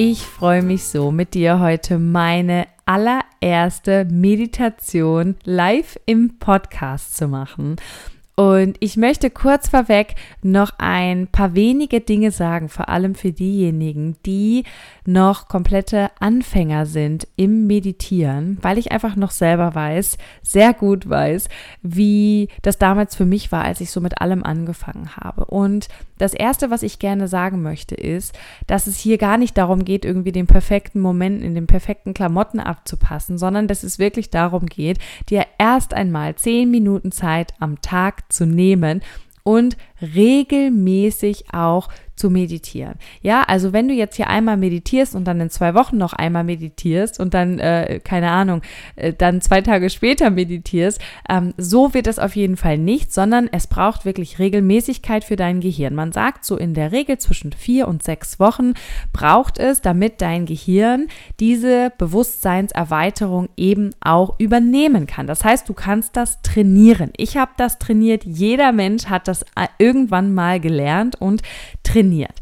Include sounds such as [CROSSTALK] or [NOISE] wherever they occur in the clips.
Ich freue mich so, mit dir heute meine allererste Meditation live im Podcast zu machen. Und ich möchte kurz vorweg noch ein paar wenige Dinge sagen, vor allem für diejenigen, die noch komplette Anfänger sind im Meditieren, weil ich einfach noch selber weiß, sehr gut weiß, wie das damals für mich war, als ich so mit allem angefangen habe. Und das Erste, was ich gerne sagen möchte, ist, dass es hier gar nicht darum geht, irgendwie den perfekten Moment in den perfekten Klamotten abzupassen, sondern dass es wirklich darum geht, dir erst einmal zehn Minuten Zeit am Tag zu nehmen und regelmäßig auch zu meditieren. Ja, also wenn du jetzt hier einmal meditierst und dann in zwei Wochen noch einmal meditierst und dann, äh, keine Ahnung, äh, dann zwei Tage später meditierst, ähm, so wird es auf jeden Fall nicht, sondern es braucht wirklich Regelmäßigkeit für dein Gehirn. Man sagt so in der Regel zwischen vier und sechs Wochen braucht es, damit dein Gehirn diese Bewusstseinserweiterung eben auch übernehmen kann. Das heißt, du kannst das trainieren. Ich habe das trainiert. Jeder Mensch hat das äh, irgendwann mal gelernt und trainiert.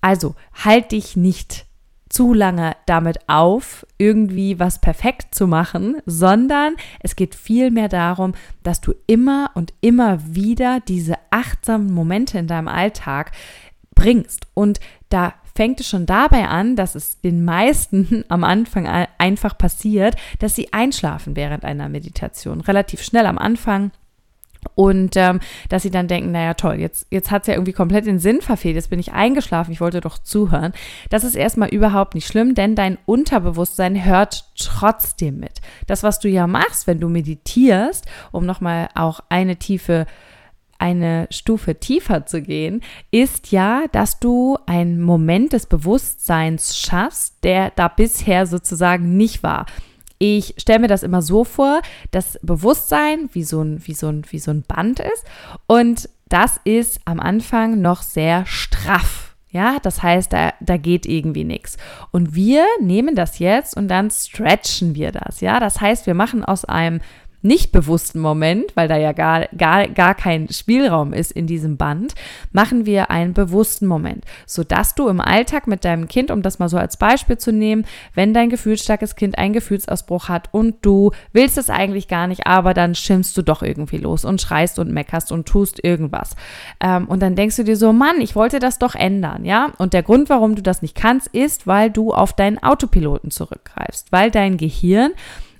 Also halt dich nicht zu lange damit auf, irgendwie was perfekt zu machen, sondern es geht vielmehr darum, dass du immer und immer wieder diese achtsamen Momente in deinem Alltag bringst. Und da fängt es schon dabei an, dass es den meisten [LAUGHS] am Anfang einfach passiert, dass sie einschlafen während einer Meditation. Relativ schnell am Anfang und ähm, dass sie dann denken, naja toll, jetzt, jetzt hat es ja irgendwie komplett den Sinn verfehlt, jetzt bin ich eingeschlafen, ich wollte doch zuhören. Das ist erstmal überhaupt nicht schlimm, denn dein Unterbewusstsein hört trotzdem mit. Das, was du ja machst, wenn du meditierst, um nochmal auch eine tiefe eine Stufe tiefer zu gehen, ist ja, dass du einen Moment des Bewusstseins schaffst, der da bisher sozusagen nicht war. Ich stelle mir das immer so vor, dass Bewusstsein wie so ein, wie so ein, wie so ein Band ist und das ist am Anfang noch sehr straff. Ja, das heißt, da, da geht irgendwie nichts. Und wir nehmen das jetzt und dann stretchen wir das. Ja, das heißt, wir machen aus einem nicht bewussten Moment, weil da ja gar, gar, gar kein Spielraum ist in diesem Band, machen wir einen bewussten Moment, sodass du im Alltag mit deinem Kind, um das mal so als Beispiel zu nehmen, wenn dein gefühlsstarkes Kind einen Gefühlsausbruch hat und du willst es eigentlich gar nicht, aber dann schimpfst du doch irgendwie los und schreist und meckerst und tust irgendwas. Ähm, und dann denkst du dir so, Mann, ich wollte das doch ändern, ja? Und der Grund, warum du das nicht kannst, ist, weil du auf deinen Autopiloten zurückgreifst, weil dein Gehirn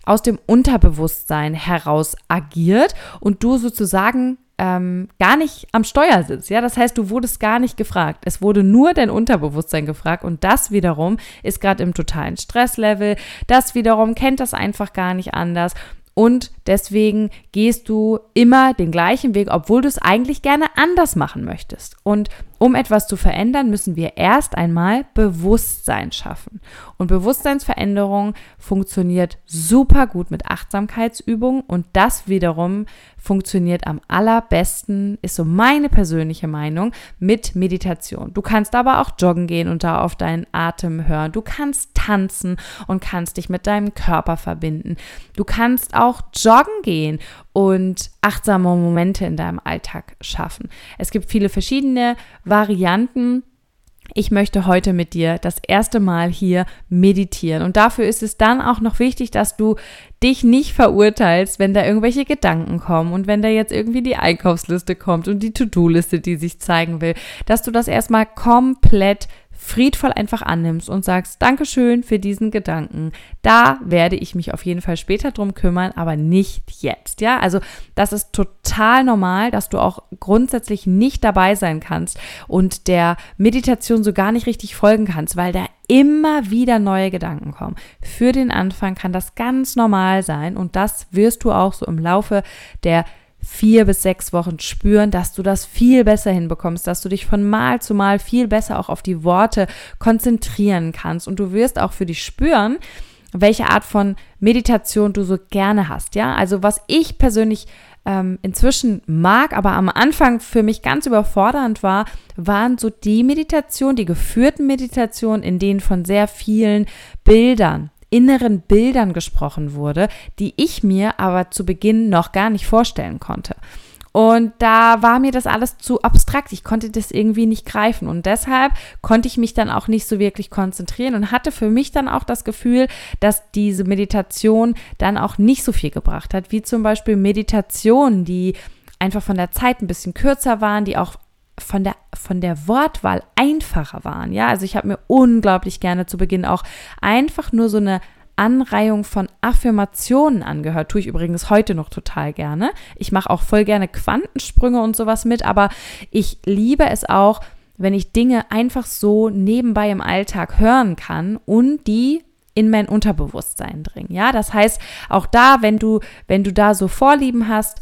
aus dem Unterbewusstsein heraus agiert und du sozusagen ähm, gar nicht am Steuer sitzt. Ja, das heißt, du wurdest gar nicht gefragt. Es wurde nur dein Unterbewusstsein gefragt und das wiederum ist gerade im totalen Stresslevel. Das wiederum kennt das einfach gar nicht anders und deswegen gehst du immer den gleichen Weg, obwohl du es eigentlich gerne anders machen möchtest. Und um etwas zu verändern, müssen wir erst einmal Bewusstsein schaffen. Und Bewusstseinsveränderung funktioniert super gut mit Achtsamkeitsübungen und das wiederum funktioniert am allerbesten, ist so meine persönliche Meinung, mit Meditation. Du kannst aber auch joggen gehen und da auf deinen Atem hören. Du kannst tanzen und kannst dich mit deinem Körper verbinden. Du kannst auch joggen gehen und achtsame Momente in deinem Alltag schaffen. Es gibt viele verschiedene Varianten. Ich möchte heute mit dir das erste Mal hier meditieren. Und dafür ist es dann auch noch wichtig, dass du dich nicht verurteilst, wenn da irgendwelche Gedanken kommen und wenn da jetzt irgendwie die Einkaufsliste kommt und die To-Do-Liste, die sich zeigen will, dass du das erstmal komplett friedvoll einfach annimmst und sagst, Dankeschön für diesen Gedanken. Da werde ich mich auf jeden Fall später drum kümmern, aber nicht jetzt. Ja, also das ist total normal, dass du auch grundsätzlich nicht dabei sein kannst und der Meditation so gar nicht richtig folgen kannst, weil da immer wieder neue Gedanken kommen. Für den Anfang kann das ganz normal sein und das wirst du auch so im Laufe der vier bis sechs Wochen spüren, dass du das viel besser hinbekommst, dass du dich von Mal zu Mal viel besser auch auf die Worte konzentrieren kannst. Und du wirst auch für dich spüren, welche Art von Meditation du so gerne hast. Ja, also was ich persönlich ähm, inzwischen mag, aber am Anfang für mich ganz überfordernd war, waren so die Meditationen, die geführten Meditationen, in denen von sehr vielen Bildern inneren Bildern gesprochen wurde, die ich mir aber zu Beginn noch gar nicht vorstellen konnte. Und da war mir das alles zu abstrakt. Ich konnte das irgendwie nicht greifen. Und deshalb konnte ich mich dann auch nicht so wirklich konzentrieren und hatte für mich dann auch das Gefühl, dass diese Meditation dann auch nicht so viel gebracht hat, wie zum Beispiel Meditationen, die einfach von der Zeit ein bisschen kürzer waren, die auch von der, von der Wortwahl einfacher waren. Ja, also ich habe mir unglaublich gerne zu Beginn auch einfach nur so eine Anreihung von Affirmationen angehört. Tue ich übrigens heute noch total gerne. Ich mache auch voll gerne Quantensprünge und sowas mit, aber ich liebe es auch, wenn ich Dinge einfach so nebenbei im Alltag hören kann und die in mein Unterbewusstsein dringen. Ja, das heißt, auch da, wenn du, wenn du da so Vorlieben hast,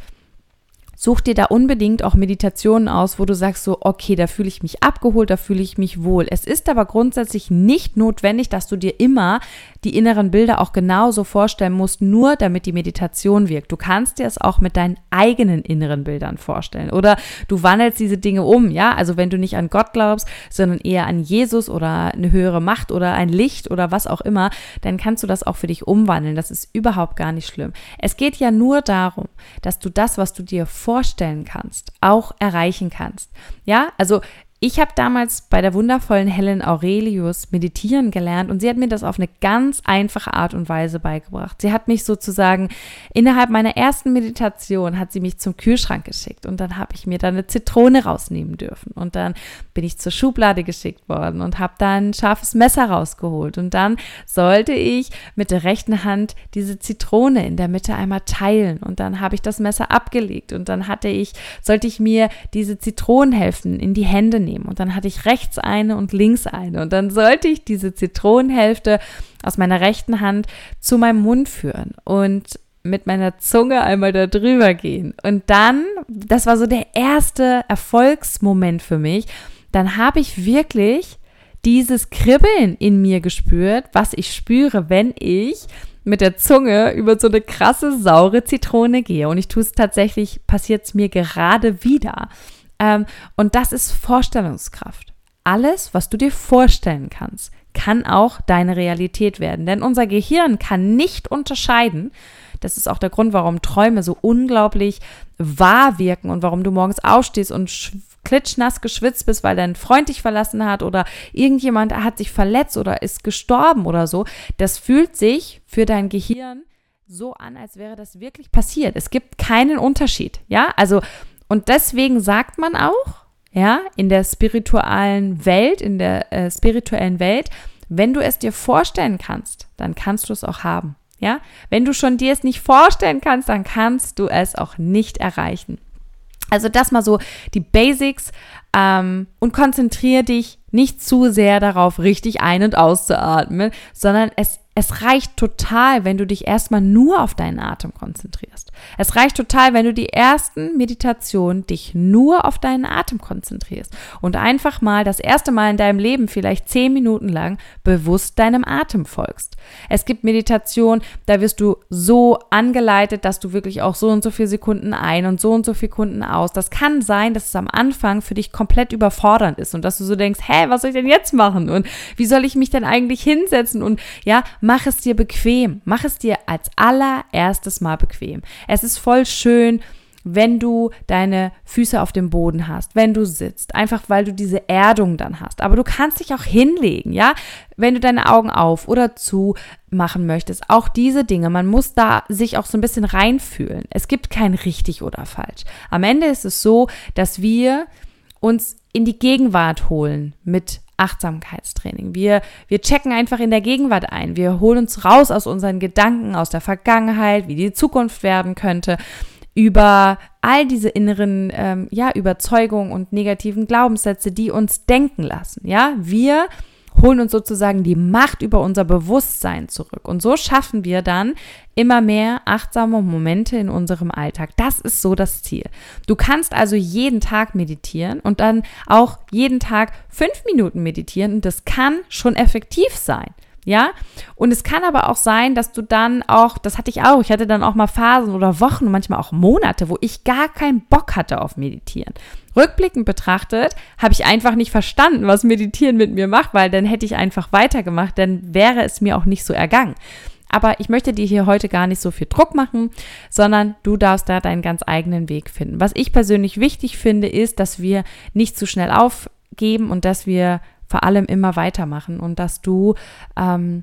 Such dir da unbedingt auch Meditationen aus, wo du sagst so, okay, da fühle ich mich abgeholt, da fühle ich mich wohl. Es ist aber grundsätzlich nicht notwendig, dass du dir immer die inneren Bilder auch genauso vorstellen musst, nur damit die Meditation wirkt. Du kannst dir es auch mit deinen eigenen inneren Bildern vorstellen oder du wandelst diese Dinge um, ja? Also wenn du nicht an Gott glaubst, sondern eher an Jesus oder eine höhere Macht oder ein Licht oder was auch immer, dann kannst du das auch für dich umwandeln. Das ist überhaupt gar nicht schlimm. Es geht ja nur darum, dass du das, was du dir vorstellen kannst, auch erreichen kannst. Ja, also ich habe damals bei der wundervollen Helen Aurelius meditieren gelernt und sie hat mir das auf eine ganz einfache Art und Weise beigebracht. Sie hat mich sozusagen innerhalb meiner ersten Meditation hat sie mich zum Kühlschrank geschickt und dann habe ich mir da eine Zitrone rausnehmen dürfen und dann bin ich zur Schublade geschickt worden und habe da ein scharfes Messer rausgeholt und dann sollte ich mit der rechten Hand diese Zitrone in der Mitte einmal teilen und dann habe ich das Messer abgelegt und dann hatte ich sollte ich mir diese Zitronenhälften in die Hände nehmen nehmen. Und dann hatte ich rechts eine und links eine. Und dann sollte ich diese Zitronenhälfte aus meiner rechten Hand zu meinem Mund führen und mit meiner Zunge einmal da drüber gehen. Und dann, das war so der erste Erfolgsmoment für mich, dann habe ich wirklich dieses Kribbeln in mir gespürt, was ich spüre, wenn ich mit der Zunge über so eine krasse saure Zitrone gehe. Und ich tue es tatsächlich, passiert es mir gerade wieder. Ähm, und das ist Vorstellungskraft. Alles, was du dir vorstellen kannst, kann auch deine Realität werden. Denn unser Gehirn kann nicht unterscheiden. Das ist auch der Grund, warum Träume so unglaublich wahr wirken und warum du morgens aufstehst und klitschnass geschwitzt bist, weil dein Freund dich verlassen hat oder irgendjemand hat sich verletzt oder ist gestorben oder so. Das fühlt sich für dein Gehirn so an, als wäre das wirklich passiert. Es gibt keinen Unterschied. Ja, also und deswegen sagt man auch, ja, in der spirituellen Welt, in der äh, spirituellen Welt, wenn du es dir vorstellen kannst, dann kannst du es auch haben. Ja, wenn du schon dir es nicht vorstellen kannst, dann kannst du es auch nicht erreichen. Also das mal so die Basics ähm, und konzentriere dich nicht zu sehr darauf, richtig ein- und auszuatmen, sondern es es reicht total, wenn du dich erstmal nur auf deinen Atem konzentrierst. Es reicht total, wenn du die ersten Meditationen dich nur auf deinen Atem konzentrierst und einfach mal das erste Mal in deinem Leben vielleicht zehn Minuten lang bewusst deinem Atem folgst. Es gibt Meditationen, da wirst du so angeleitet, dass du wirklich auch so und so viele Sekunden ein und so und so viele Sekunden aus. Das kann sein, dass es am Anfang für dich komplett überfordernd ist und dass du so denkst, was soll ich denn jetzt machen und wie soll ich mich denn eigentlich hinsetzen und ja, mach es dir bequem. Mach es dir als allererstes mal bequem. Es ist voll schön, wenn du deine Füße auf dem Boden hast, wenn du sitzt, einfach weil du diese Erdung dann hast. Aber du kannst dich auch hinlegen, ja, wenn du deine Augen auf oder zu machen möchtest. Auch diese Dinge, man muss da sich auch so ein bisschen reinfühlen. Es gibt kein richtig oder falsch. Am Ende ist es so, dass wir uns in die Gegenwart holen mit Achtsamkeitstraining. Wir, wir checken einfach in der Gegenwart ein. Wir holen uns raus aus unseren Gedanken, aus der Vergangenheit, wie die Zukunft werden könnte, über all diese inneren ähm, ja, Überzeugungen und negativen Glaubenssätze, die uns denken lassen. Ja, wir holen uns sozusagen die Macht über unser Bewusstsein zurück. Und so schaffen wir dann immer mehr achtsame Momente in unserem Alltag. Das ist so das Ziel. Du kannst also jeden Tag meditieren und dann auch jeden Tag fünf Minuten meditieren das kann schon effektiv sein. Ja, und es kann aber auch sein, dass du dann auch, das hatte ich auch, ich hatte dann auch mal Phasen oder Wochen, manchmal auch Monate, wo ich gar keinen Bock hatte auf Meditieren. Rückblickend betrachtet habe ich einfach nicht verstanden, was Meditieren mit mir macht, weil dann hätte ich einfach weitergemacht, dann wäre es mir auch nicht so ergangen. Aber ich möchte dir hier heute gar nicht so viel Druck machen, sondern du darfst da deinen ganz eigenen Weg finden. Was ich persönlich wichtig finde, ist, dass wir nicht zu schnell aufgeben und dass wir vor allem immer weitermachen und dass du ähm,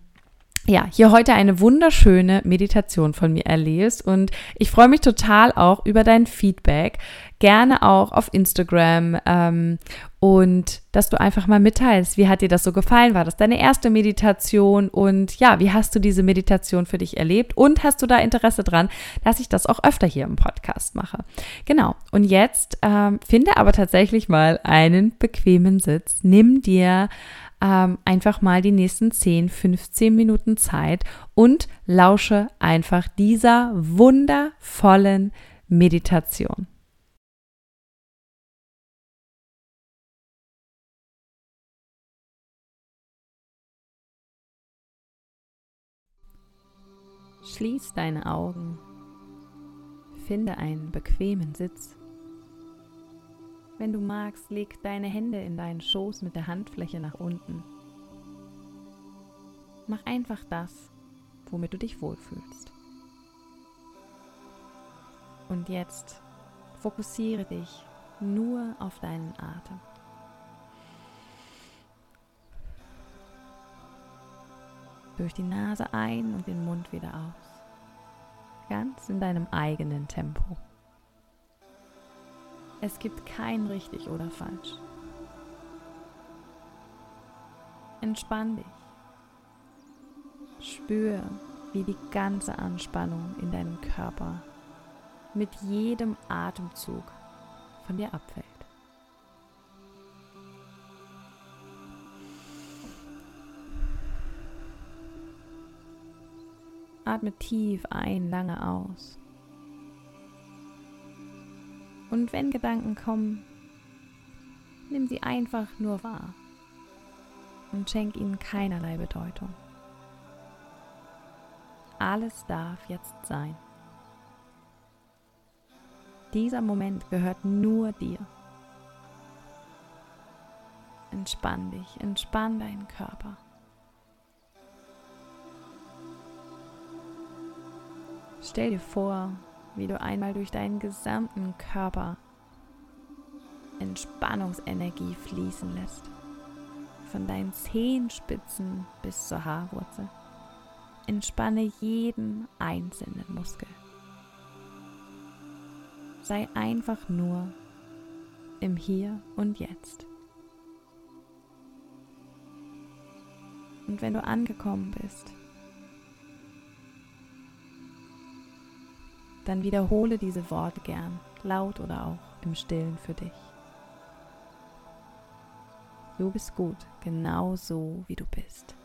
ja, hier heute eine wunderschöne Meditation von mir erlebst und ich freue mich total auch über dein Feedback, gerne auch auf Instagram ähm, und dass du einfach mal mitteilst, wie hat dir das so gefallen? War das deine erste Meditation und ja, wie hast du diese Meditation für dich erlebt und hast du da Interesse dran, dass ich das auch öfter hier im Podcast mache? Genau. Und jetzt ähm, finde aber tatsächlich mal einen bequemen Sitz. Nimm dir ähm, einfach mal die nächsten 10, 15 Minuten Zeit und lausche einfach dieser wundervollen Meditation. Schließ deine Augen, finde einen bequemen Sitz wenn du magst, leg deine Hände in deinen Schoß mit der Handfläche nach unten. Mach einfach das, womit du dich wohlfühlst. Und jetzt fokussiere dich nur auf deinen Atem. Durch die Nase ein und den Mund wieder aus. Ganz in deinem eigenen Tempo. Es gibt kein richtig oder falsch. Entspann dich. Spür, wie die ganze Anspannung in deinem Körper mit jedem Atemzug von dir abfällt. Atme tief ein, lange aus. Und wenn Gedanken kommen, nimm sie einfach nur wahr und schenk ihnen keinerlei Bedeutung. Alles darf jetzt sein. Dieser Moment gehört nur dir. Entspann dich, entspann deinen Körper. Stell dir vor, wie du einmal durch deinen gesamten Körper Entspannungsenergie fließen lässt. Von deinen Zehenspitzen bis zur Haarwurzel. Entspanne jeden einzelnen Muskel. Sei einfach nur im Hier und Jetzt. Und wenn du angekommen bist, dann wiederhole diese Worte gern, laut oder auch im Stillen für dich. Du bist gut, genau so wie du bist.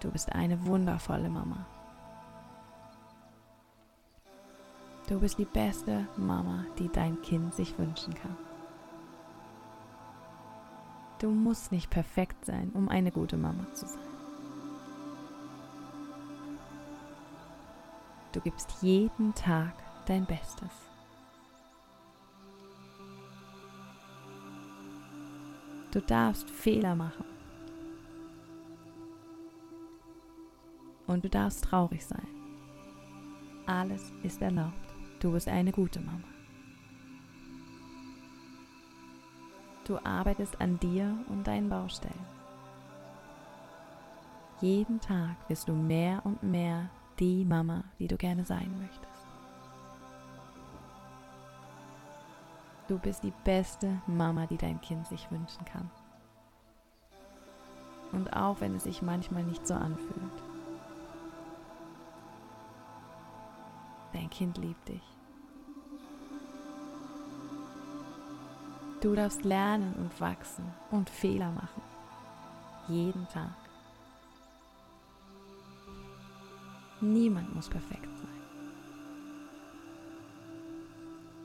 Du bist eine wundervolle Mama. Du bist die beste Mama, die dein Kind sich wünschen kann. Du musst nicht perfekt sein, um eine gute Mama zu sein. Du gibst jeden Tag dein Bestes. Du darfst Fehler machen. Und du darfst traurig sein. Alles ist erlaubt. Du bist eine gute Mama. Du arbeitest an dir und deinen Baustellen. Jeden Tag wirst du mehr und mehr die Mama, die du gerne sein möchtest. Du bist die beste Mama, die dein Kind sich wünschen kann. Und auch wenn es sich manchmal nicht so anfühlt. Dein Kind liebt dich. Du darfst lernen und wachsen und Fehler machen. Jeden Tag. Niemand muss perfekt sein.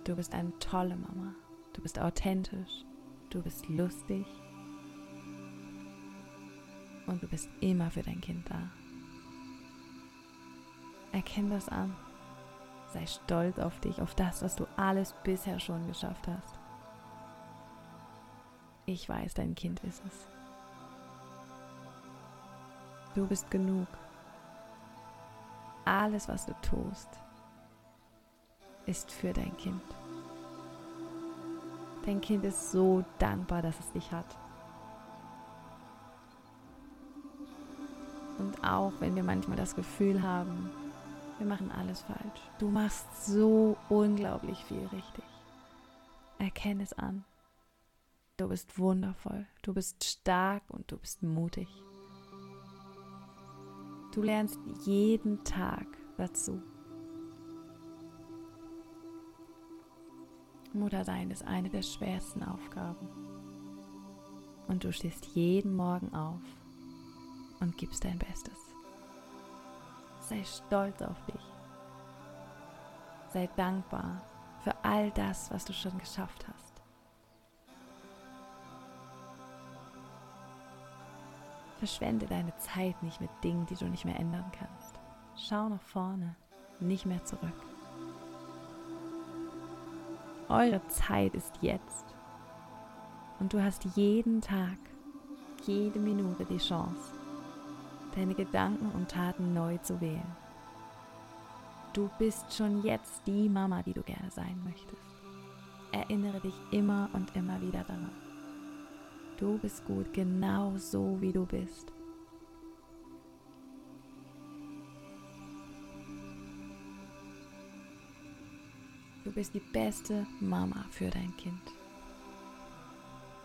Du bist eine tolle Mama. Du bist authentisch. Du bist lustig. Und du bist immer für dein Kind da. Erkenn das an. Sei stolz auf dich, auf das, was du alles bisher schon geschafft hast. Ich weiß, dein Kind ist es. Du bist genug. Alles, was du tust, ist für dein Kind. Dein Kind ist so dankbar, dass es dich hat. Und auch wenn wir manchmal das Gefühl haben, wir machen alles falsch. Du machst so unglaublich viel richtig. Erkenne es an. Du bist wundervoll, du bist stark und du bist mutig. Du lernst jeden Tag dazu. Muttersein ist eine der schwersten Aufgaben. Und du stehst jeden Morgen auf und gibst dein Bestes. Sei stolz auf dich. Sei dankbar für all das, was du schon geschafft hast. Verschwende deine Zeit nicht mit Dingen, die du nicht mehr ändern kannst. Schau nach vorne, nicht mehr zurück. Eure Zeit ist jetzt. Und du hast jeden Tag, jede Minute die Chance, deine Gedanken und Taten neu zu wählen. Du bist schon jetzt die Mama, die du gerne sein möchtest. Erinnere dich immer und immer wieder daran. Du bist gut, genau so wie du bist. Du bist die beste Mama für dein Kind.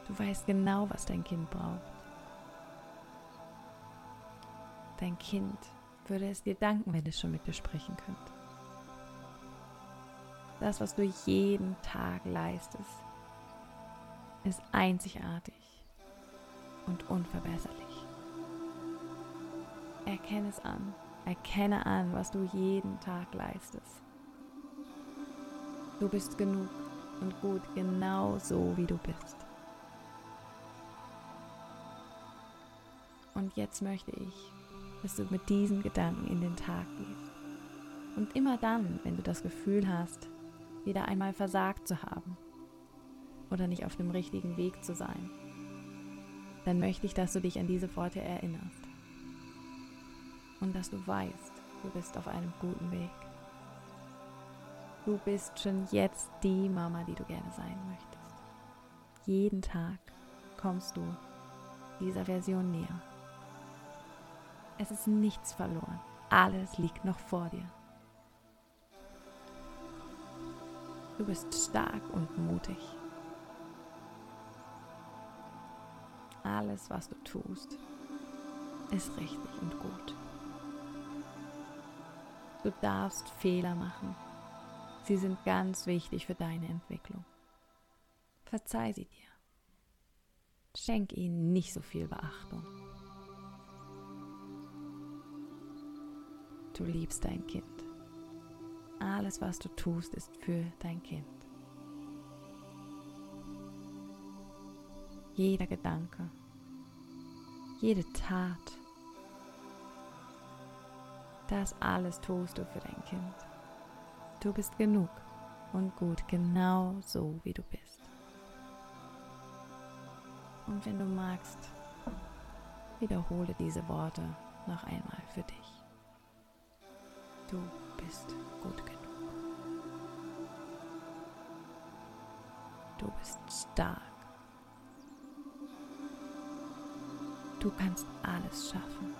Du weißt genau, was dein Kind braucht. Dein Kind würde es dir danken, wenn es schon mit dir sprechen könnte. Das, was du jeden Tag leistest, ist einzigartig und unverbesserlich. Erkenne es an. Erkenne an, was du jeden Tag leistest. Du bist genug und gut genau so, wie du bist. Und jetzt möchte ich, dass du mit diesen Gedanken in den Tag gehst. Und immer dann, wenn du das Gefühl hast, wieder einmal versagt zu haben oder nicht auf dem richtigen Weg zu sein, dann möchte ich, dass du dich an diese Worte erinnerst. Und dass du weißt, du bist auf einem guten Weg. Du bist schon jetzt die Mama, die du gerne sein möchtest. Jeden Tag kommst du dieser Version näher. Es ist nichts verloren. Alles liegt noch vor dir. Du bist stark und mutig. Alles, was du tust, ist richtig und gut. Du darfst Fehler machen. Sie sind ganz wichtig für deine Entwicklung. Verzeih sie dir. Schenk ihnen nicht so viel Beachtung. Du liebst dein Kind. Alles, was du tust, ist für dein Kind. Jeder Gedanke, jede Tat. Das alles tust du für dein Kind. Du bist genug und gut, genau so wie du bist. Und wenn du magst, wiederhole diese Worte noch einmal für dich. Du bist gut genug. Du bist stark. Du kannst alles schaffen.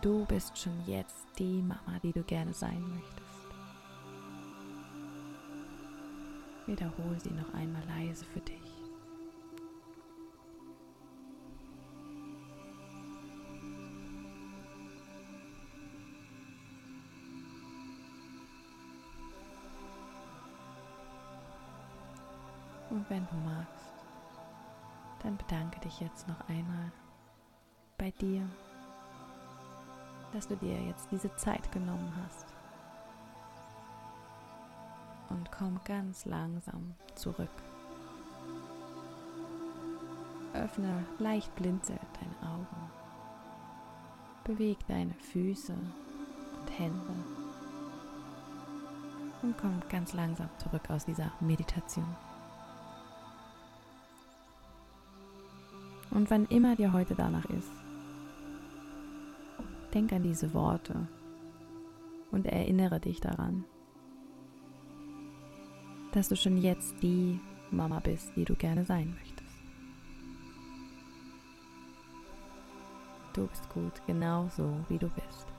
Du bist schon jetzt die Mama, die du gerne sein möchtest. Wiederhole sie noch einmal leise für dich. Und wenn du magst, dann bedanke dich jetzt noch einmal bei dir, dass du dir jetzt diese Zeit genommen hast. Und komm ganz langsam zurück. Öffne leicht blinzelt deine Augen. Beweg deine Füße und Hände. Und komm ganz langsam zurück aus dieser Meditation. Und wann immer dir heute danach ist, denk an diese Worte und erinnere dich daran, dass du schon jetzt die Mama bist, die du gerne sein möchtest. Du bist gut, genau so, wie du bist.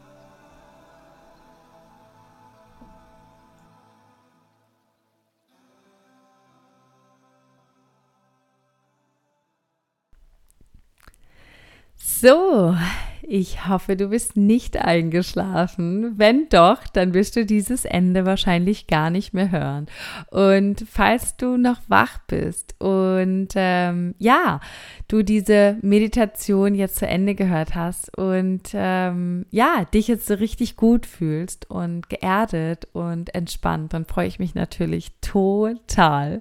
So, ich hoffe, du bist nicht eingeschlafen. Wenn doch, dann wirst du dieses Ende wahrscheinlich gar nicht mehr hören. Und falls du noch wach bist und ähm, ja, du diese Meditation jetzt zu Ende gehört hast und ähm, ja, dich jetzt so richtig gut fühlst und geerdet und entspannt, dann freue ich mich natürlich total.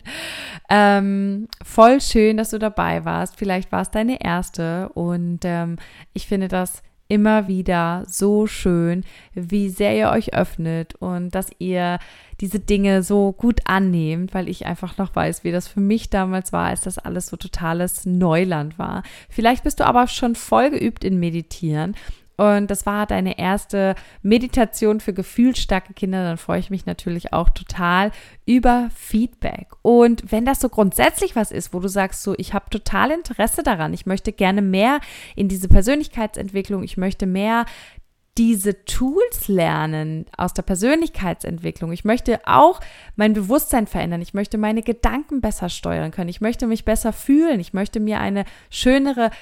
Ähm, voll schön, dass du dabei warst. Vielleicht war es deine erste und ähm, ich finde das immer wieder so schön, wie sehr ihr euch öffnet und dass ihr diese Dinge so gut annehmt, weil ich einfach noch weiß, wie das für mich damals war, als das alles so totales Neuland war. Vielleicht bist du aber schon voll geübt in Meditieren und das war deine erste Meditation für gefühlsstarke Kinder, dann freue ich mich natürlich auch total über Feedback. Und wenn das so grundsätzlich was ist, wo du sagst, so, ich habe total Interesse daran, ich möchte gerne mehr in diese Persönlichkeitsentwicklung, ich möchte mehr diese Tools lernen aus der Persönlichkeitsentwicklung. Ich möchte auch mein Bewusstsein verändern. Ich möchte meine Gedanken besser steuern können. Ich möchte mich besser fühlen. Ich möchte mir eine schönere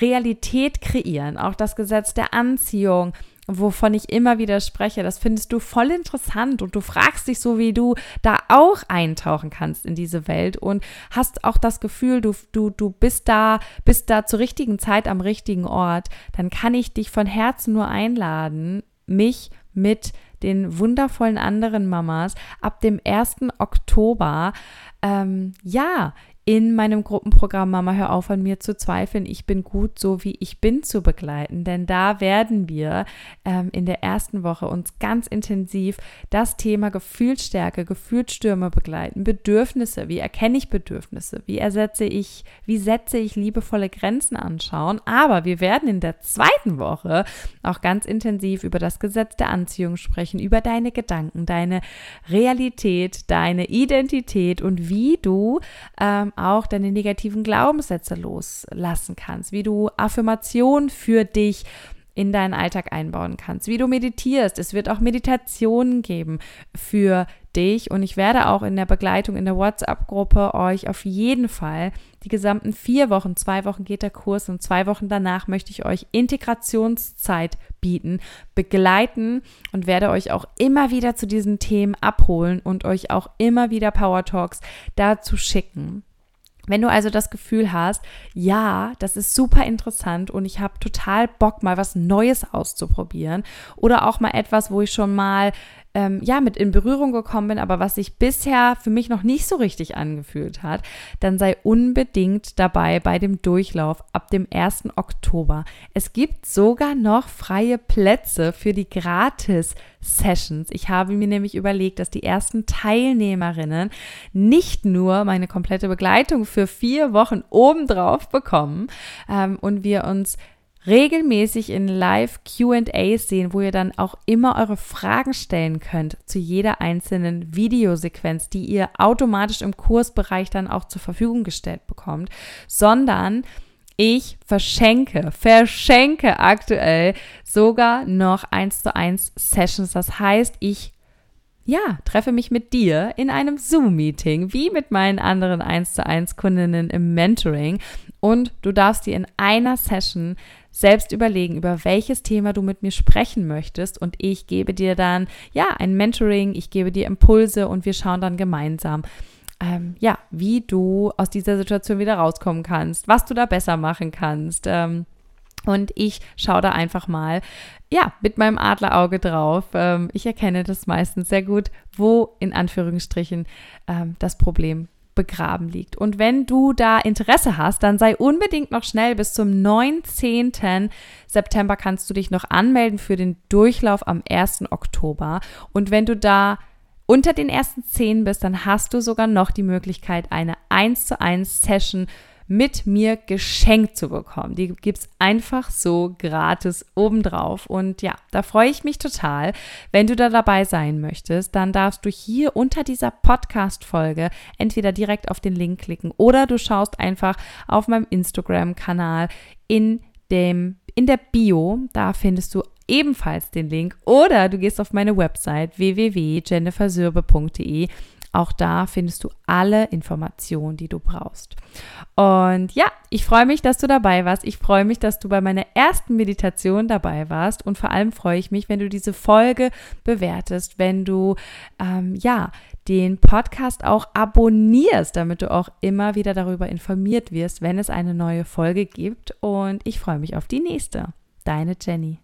Realität kreieren, auch das Gesetz der Anziehung, wovon ich immer wieder spreche, das findest du voll interessant und du fragst dich so, wie du da auch eintauchen kannst in diese Welt und hast auch das Gefühl, du, du, du bist da, bist da zur richtigen Zeit am richtigen Ort, dann kann ich dich von Herzen nur einladen, mich mit den wundervollen anderen Mamas ab dem 1. Oktober ähm, ja in meinem Gruppenprogramm Mama hör auf an mir zu zweifeln, ich bin gut so wie ich bin zu begleiten. Denn da werden wir ähm, in der ersten Woche uns ganz intensiv das Thema Gefühlsstärke, Gefühlsstürme begleiten, Bedürfnisse, wie erkenne ich Bedürfnisse, wie ersetze ich, wie setze ich liebevolle Grenzen anschauen. Aber wir werden in der zweiten Woche auch ganz intensiv über das Gesetz der Anziehung sprechen, über deine Gedanken, deine Realität, deine Identität und wie du ähm, auch deine negativen Glaubenssätze loslassen kannst, wie du Affirmationen für dich in deinen Alltag einbauen kannst, wie du meditierst. Es wird auch Meditationen geben für dich und ich werde auch in der Begleitung in der WhatsApp-Gruppe euch auf jeden Fall die gesamten vier Wochen, zwei Wochen geht der Kurs und zwei Wochen danach möchte ich euch Integrationszeit bieten, begleiten und werde euch auch immer wieder zu diesen Themen abholen und euch auch immer wieder Power Talks dazu schicken. Wenn du also das Gefühl hast, ja, das ist super interessant und ich habe total Bock, mal was Neues auszuprobieren oder auch mal etwas, wo ich schon mal ähm, ja mit in Berührung gekommen bin, aber was sich bisher für mich noch nicht so richtig angefühlt hat, dann sei unbedingt dabei bei dem Durchlauf ab dem 1. Oktober. Es gibt sogar noch freie Plätze für die Gratis Sessions. Ich habe mir nämlich überlegt, dass die ersten Teilnehmerinnen nicht nur meine komplette Begleitung für vier Wochen obendrauf bekommen ähm, und wir uns regelmäßig in Live QAs sehen, wo ihr dann auch immer eure Fragen stellen könnt zu jeder einzelnen Videosequenz, die ihr automatisch im Kursbereich dann auch zur Verfügung gestellt bekommt, sondern ich verschenke, verschenke aktuell sogar noch eins zu eins Sessions. Das heißt, ich ja, treffe mich mit dir in einem Zoom-Meeting, wie mit meinen anderen 1 zu 1 Kundinnen im Mentoring. Und du darfst dir in einer Session selbst überlegen, über welches Thema du mit mir sprechen möchtest. Und ich gebe dir dann, ja, ein Mentoring, ich gebe dir Impulse und wir schauen dann gemeinsam, ähm, ja, wie du aus dieser Situation wieder rauskommen kannst, was du da besser machen kannst. Ähm, und ich schaue da einfach mal, ja, mit meinem Adlerauge drauf. Ähm, ich erkenne das meistens sehr gut, wo in Anführungsstrichen ähm, das Problem begraben liegt. Und wenn du da Interesse hast, dann sei unbedingt noch schnell. Bis zum 19. September kannst du dich noch anmelden für den Durchlauf am 1. Oktober. Und wenn du da unter den ersten 10 bist, dann hast du sogar noch die Möglichkeit, eine 1 zu 1 Session mit mir geschenkt zu bekommen. Die gibt es einfach so gratis obendrauf. Und ja, da freue ich mich total. Wenn du da dabei sein möchtest, dann darfst du hier unter dieser Podcast-Folge entweder direkt auf den Link klicken oder du schaust einfach auf meinem Instagram-Kanal in dem in der Bio, da findest du ebenfalls den Link oder du gehst auf meine Website www.jennifersürbe.de auch da findest du alle Informationen, die du brauchst. Und ja, ich freue mich, dass du dabei warst. Ich freue mich, dass du bei meiner ersten Meditation dabei warst. Und vor allem freue ich mich, wenn du diese Folge bewertest, wenn du ähm, ja den Podcast auch abonnierst, damit du auch immer wieder darüber informiert wirst, wenn es eine neue Folge gibt. Und ich freue mich auf die nächste. Deine Jenny.